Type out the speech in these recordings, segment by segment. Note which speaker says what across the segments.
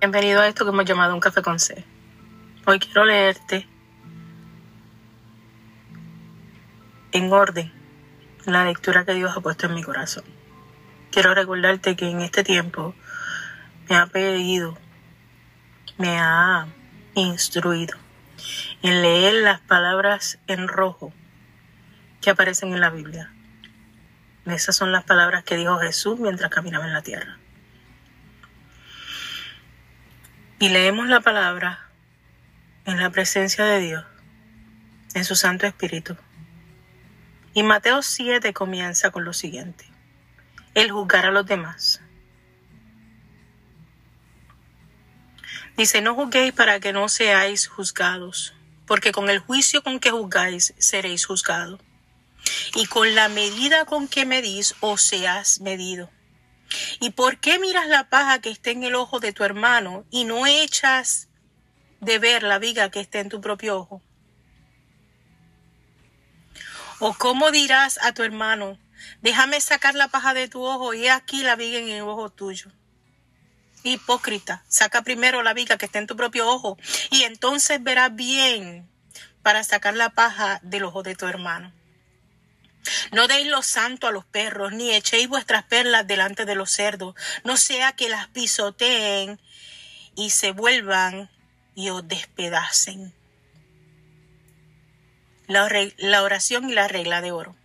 Speaker 1: Bienvenido a esto que hemos llamado un café con C. Hoy quiero leerte en orden la lectura que Dios ha puesto en mi corazón. Quiero recordarte que en este tiempo me ha pedido, me ha instruido en leer las palabras en rojo que aparecen en la Biblia. Esas son las palabras que dijo Jesús mientras caminaba en la tierra. Y leemos la palabra en la presencia de Dios, en su Santo Espíritu. Y Mateo 7 comienza con lo siguiente. El juzgar a los demás. Dice, no juzguéis para que no seáis juzgados, porque con el juicio con que juzgáis seréis juzgados. Y con la medida con que medís os seas medido. ¿Y por qué miras la paja que está en el ojo de tu hermano y no echas de ver la viga que está en tu propio ojo? ¿O cómo dirás a tu hermano, déjame sacar la paja de tu ojo y aquí la viga en el ojo tuyo? Hipócrita, saca primero la viga que está en tu propio ojo y entonces verás bien para sacar la paja del ojo de tu hermano. No deis lo santo a los perros, ni echéis vuestras perlas delante de los cerdos, no sea que las pisoteen y se vuelvan y os despedacen. La, la oración y la regla de oro.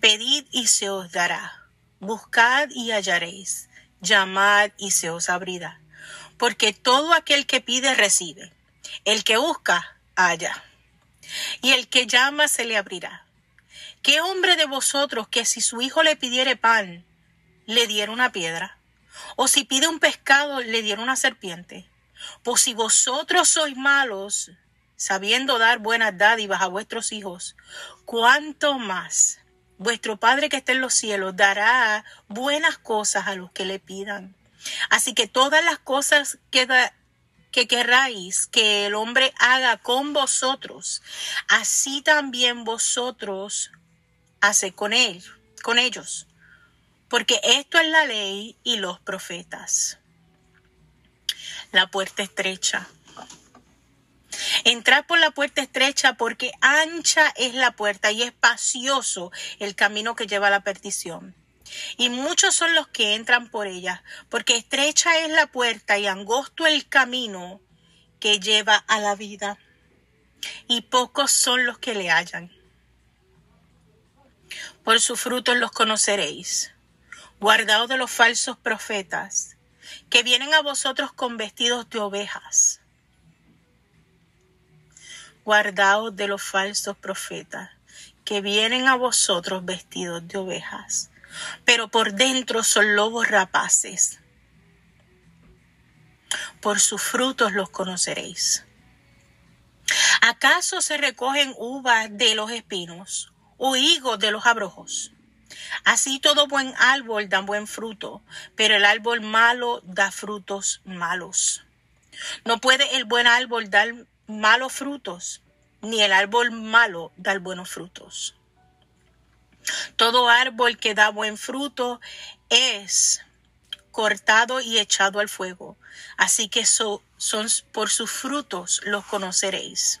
Speaker 1: Pedid y se os dará. Buscad y hallaréis. Llamad y se os abrirá. Porque todo aquel que pide recibe. El que busca, halla. Y el que llama se le abrirá. ¿Qué hombre de vosotros que si su hijo le pidiere pan, le diera una piedra? ¿O si pide un pescado, le diera una serpiente? Pues si vosotros sois malos, sabiendo dar buenas dádivas a vuestros hijos, ¿cuánto más vuestro Padre que está en los cielos dará buenas cosas a los que le pidan? Así que todas las cosas que, que querráis que el hombre haga con vosotros, así también vosotros hace con él, con ellos. Porque esto es la ley y los profetas. La puerta estrecha. Entrar por la puerta estrecha porque ancha es la puerta y espacioso el camino que lleva a la perdición. Y muchos son los que entran por ella, porque estrecha es la puerta y angosto el camino que lleva a la vida. Y pocos son los que le hallan. Por sus frutos los conoceréis. Guardaos de los falsos profetas, que vienen a vosotros con vestidos de ovejas. Guardaos de los falsos profetas, que vienen a vosotros vestidos de ovejas, pero por dentro son lobos rapaces. Por sus frutos los conoceréis. ¿Acaso se recogen uvas de los espinos o higos de los abrojos. Así todo buen árbol da buen fruto, pero el árbol malo da frutos malos. No puede el buen árbol dar malos frutos, ni el árbol malo dar buenos frutos. Todo árbol que da buen fruto es cortado y echado al fuego. Así que son por sus frutos los conoceréis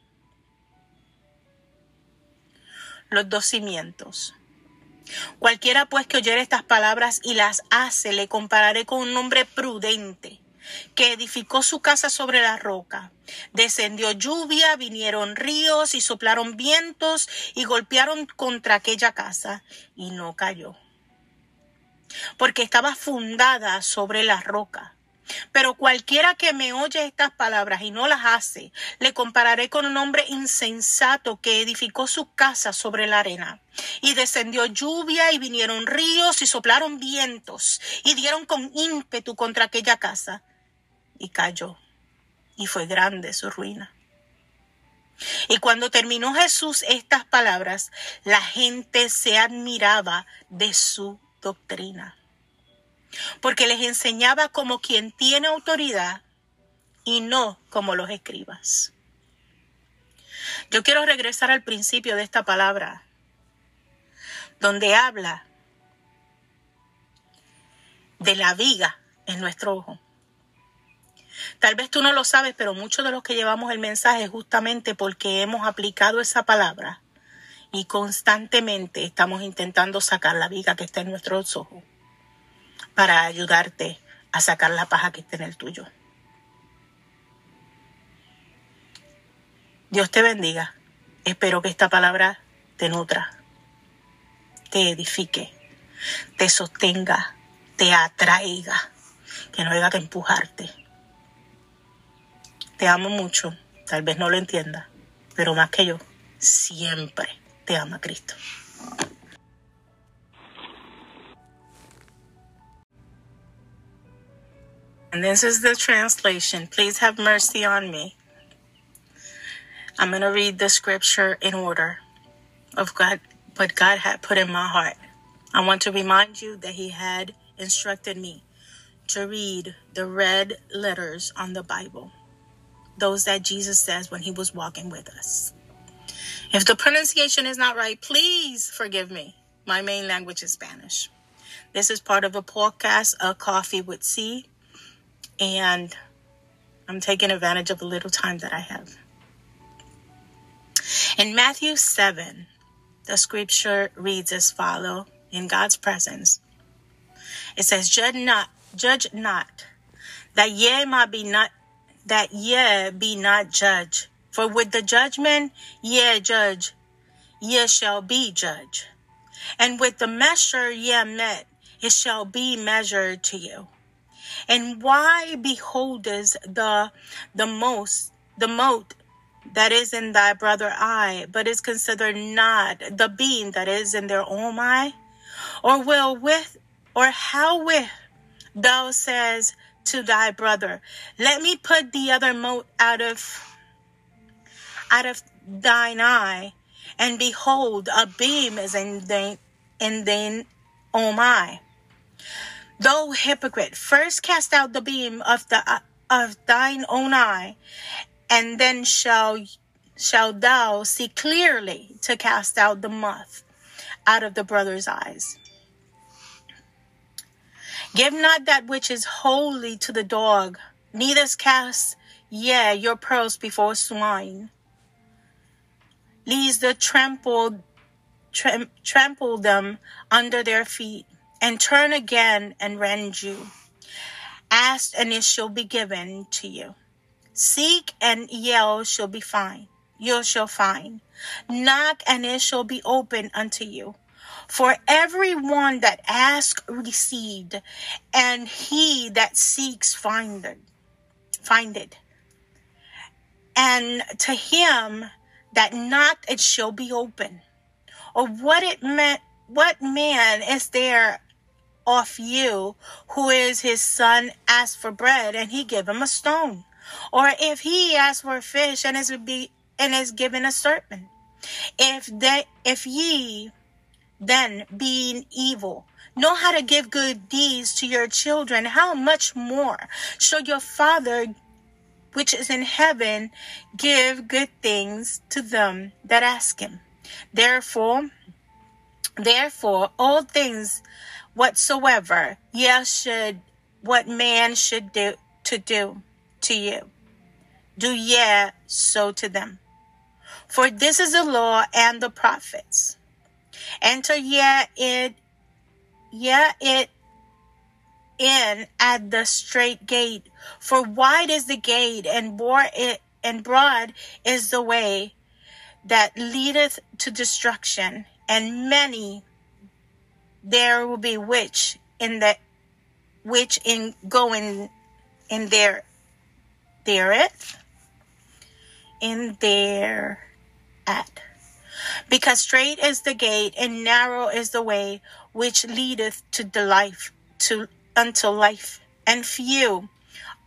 Speaker 1: Los dos cimientos. Cualquiera pues que oyere estas palabras y las hace, le compararé con un hombre prudente que edificó su casa sobre la roca. Descendió lluvia, vinieron ríos y soplaron vientos y golpearon contra aquella casa y no cayó. Porque estaba fundada sobre la roca. Pero cualquiera que me oye estas palabras y no las hace, le compararé con un hombre insensato que edificó su casa sobre la arena. Y descendió lluvia y vinieron ríos y soplaron vientos y dieron con ímpetu contra aquella casa. Y cayó. Y fue grande su ruina. Y cuando terminó Jesús estas palabras, la gente se admiraba de su doctrina porque les enseñaba como quien tiene autoridad y no como los escribas. Yo quiero regresar al principio de esta palabra, donde habla de la viga en nuestro ojo. Tal vez tú no lo sabes, pero muchos de los que llevamos el mensaje justamente porque hemos aplicado esa palabra y constantemente estamos intentando sacar la viga que está en nuestros ojos para ayudarte a sacar la paja que está en el tuyo. Dios te bendiga. Espero que esta palabra te nutra, te edifique, te sostenga, te atraiga, que no haya que empujarte. Te amo mucho, tal vez no lo entienda, pero más que yo, siempre te ama Cristo. And this is the translation. Please have mercy on me. I'm going to read the scripture in order of God, what God had put in my heart. I want to remind you that He had instructed me to read the red letters on the Bible, those that Jesus says when He was walking with us. If the pronunciation is not right, please forgive me. My main language is Spanish. This is part of a podcast, A Coffee with C and I'm taking advantage of the little time that I have. In Matthew 7, the scripture reads as follow in God's presence. It says, Judge not, judge not, that ye might be not that ye be not judged. For with the judgment ye judge, ye shall be judged. And with the measure ye met, it shall be measured to you. And why beholdest the the most the mote that is in thy brother eye, but is considered not the beam that is in their own eye? Or will with or how with thou says to thy brother, Let me put the other mote out of out of thine eye, and behold, a beam is in thine in thine own eye. Thou hypocrite, first cast out the beam of the uh, of thine own eye, and then shall shall thou see clearly to cast out the moth out of the brother's eyes. Give not that which is holy to the dog, neither cast ye your pearls before swine, lest the trample trample them under their feet and turn again and rend you. Ask and it shall be given to you. Seek and ye shall be find. You shall find. Knock and it shall be opened unto you. For every one that asks received, and he that seeks findeth. Findeth. And to him that knocked it shall be open. Or what it meant what man is there off you who is his son ask for bread and he give him a stone. Or if he asks for a fish and is be and is given a serpent if that if ye then being evil know how to give good deeds to your children how much more shall your father which is in heaven give good things to them that ask him? Therefore therefore all things whatsoever ye should what man should do to do to you. Do ye so to them. For this is the law and the prophets. Enter ye it ye it in at the straight gate, for wide is the gate, and bore it and broad is the way that leadeth to destruction, and many there will be which in the which in going in their thereth, in their at. Because straight is the gate and narrow is the way which leadeth to the life to unto life, and few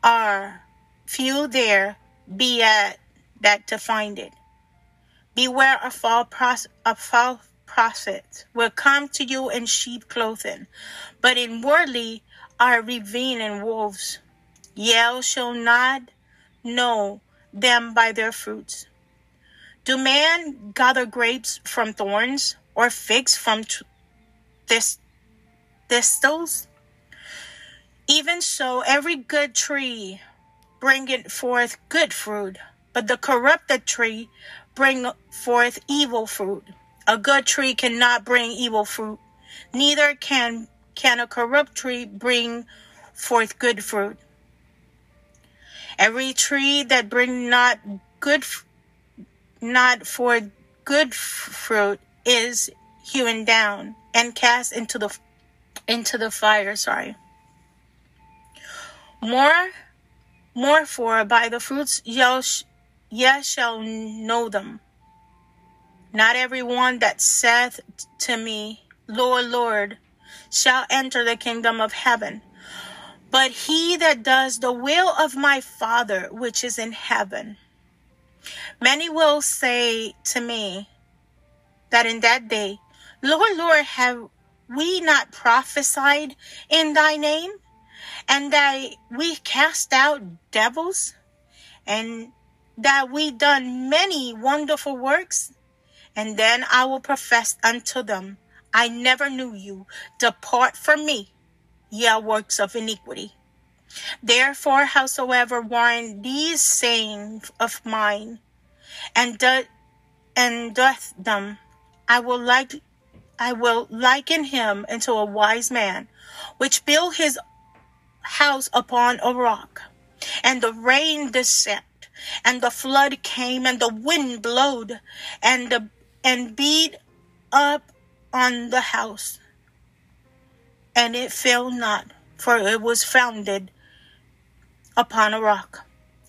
Speaker 1: are few there be at that to find it. Beware of false pros- of false prophets will come to you in sheep clothing, but inwardly are ravening wolves. Ye shall not know them by their fruits. Do man gather grapes from thorns or figs from t- this, thistles? Even so, every good tree bringeth forth good fruit, but the corrupted tree bring forth evil fruit. A good tree cannot bring evil fruit, neither can can a corrupt tree bring forth good fruit. Every tree that bring not good not for good fruit is hewn down and cast into the into the fire, sorry. More more for by the fruits ye, shall know them. Not every one that saith to me, Lord, Lord, shall enter the kingdom of heaven, but he that does the will of my Father which is in heaven. Many will say to me that in that day, Lord, Lord, have we not prophesied in thy name? And that we cast out devils? And that we done many wonderful works? And then I will profess unto them, I never knew you. Depart from me, ye works of iniquity. Therefore, howsoever warn these sayings of mine, and doth and doth them, I will like I will liken him unto a wise man, which built his house upon a rock, and the rain descended, and the flood came, and the wind blowed, and the and beat up on the house, and it fell not, for it was founded upon a rock.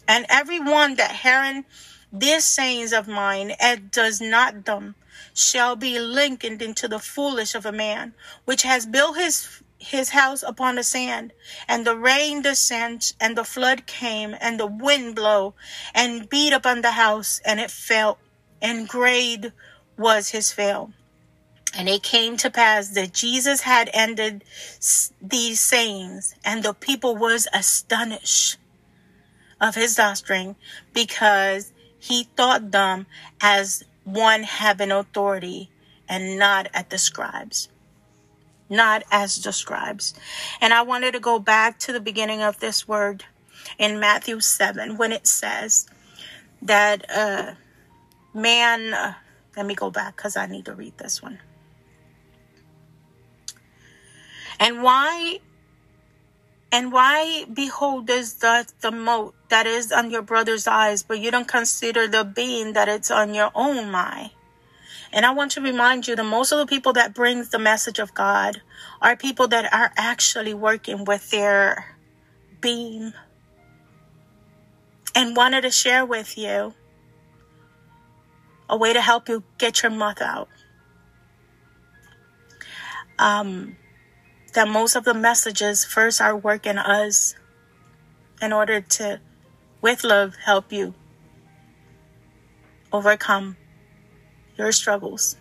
Speaker 1: And every one that hearing these sayings of mine and does not them shall be likened into the foolish of a man, which has built his his house upon the sand, and the rain descends, and the flood came, and the wind blow, and beat upon the house, and it fell, and great was his fail. And it came to pass that Jesus had ended these sayings, and the people was astonished of his doctrine, because he thought them as one having authority, and not at the scribes not as the scribes. And I wanted to go back to the beginning of this word in Matthew 7 when it says that uh, man, uh, let me go back because I need to read this one. And why and why beholdest the, the mote that is on your brother's eyes, but you don't consider the beam that it's on your own eye? And I want to remind you that most of the people that brings the message of God are people that are actually working with their beam. And wanted to share with you a way to help you get your mouth out. Um, that most of the messages first are working us in order to, with love, help you overcome your struggles.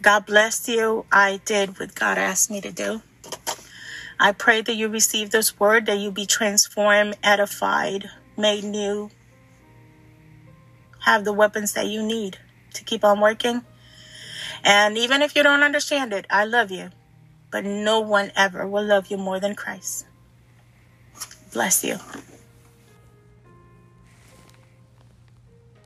Speaker 1: God bless you. I did what God asked me to do. I pray that you receive this word, that you be transformed, edified, made new, have the weapons that you need to keep on working. And even if you don't understand it, I love you. But no one ever will love you more than Christ. Bless you.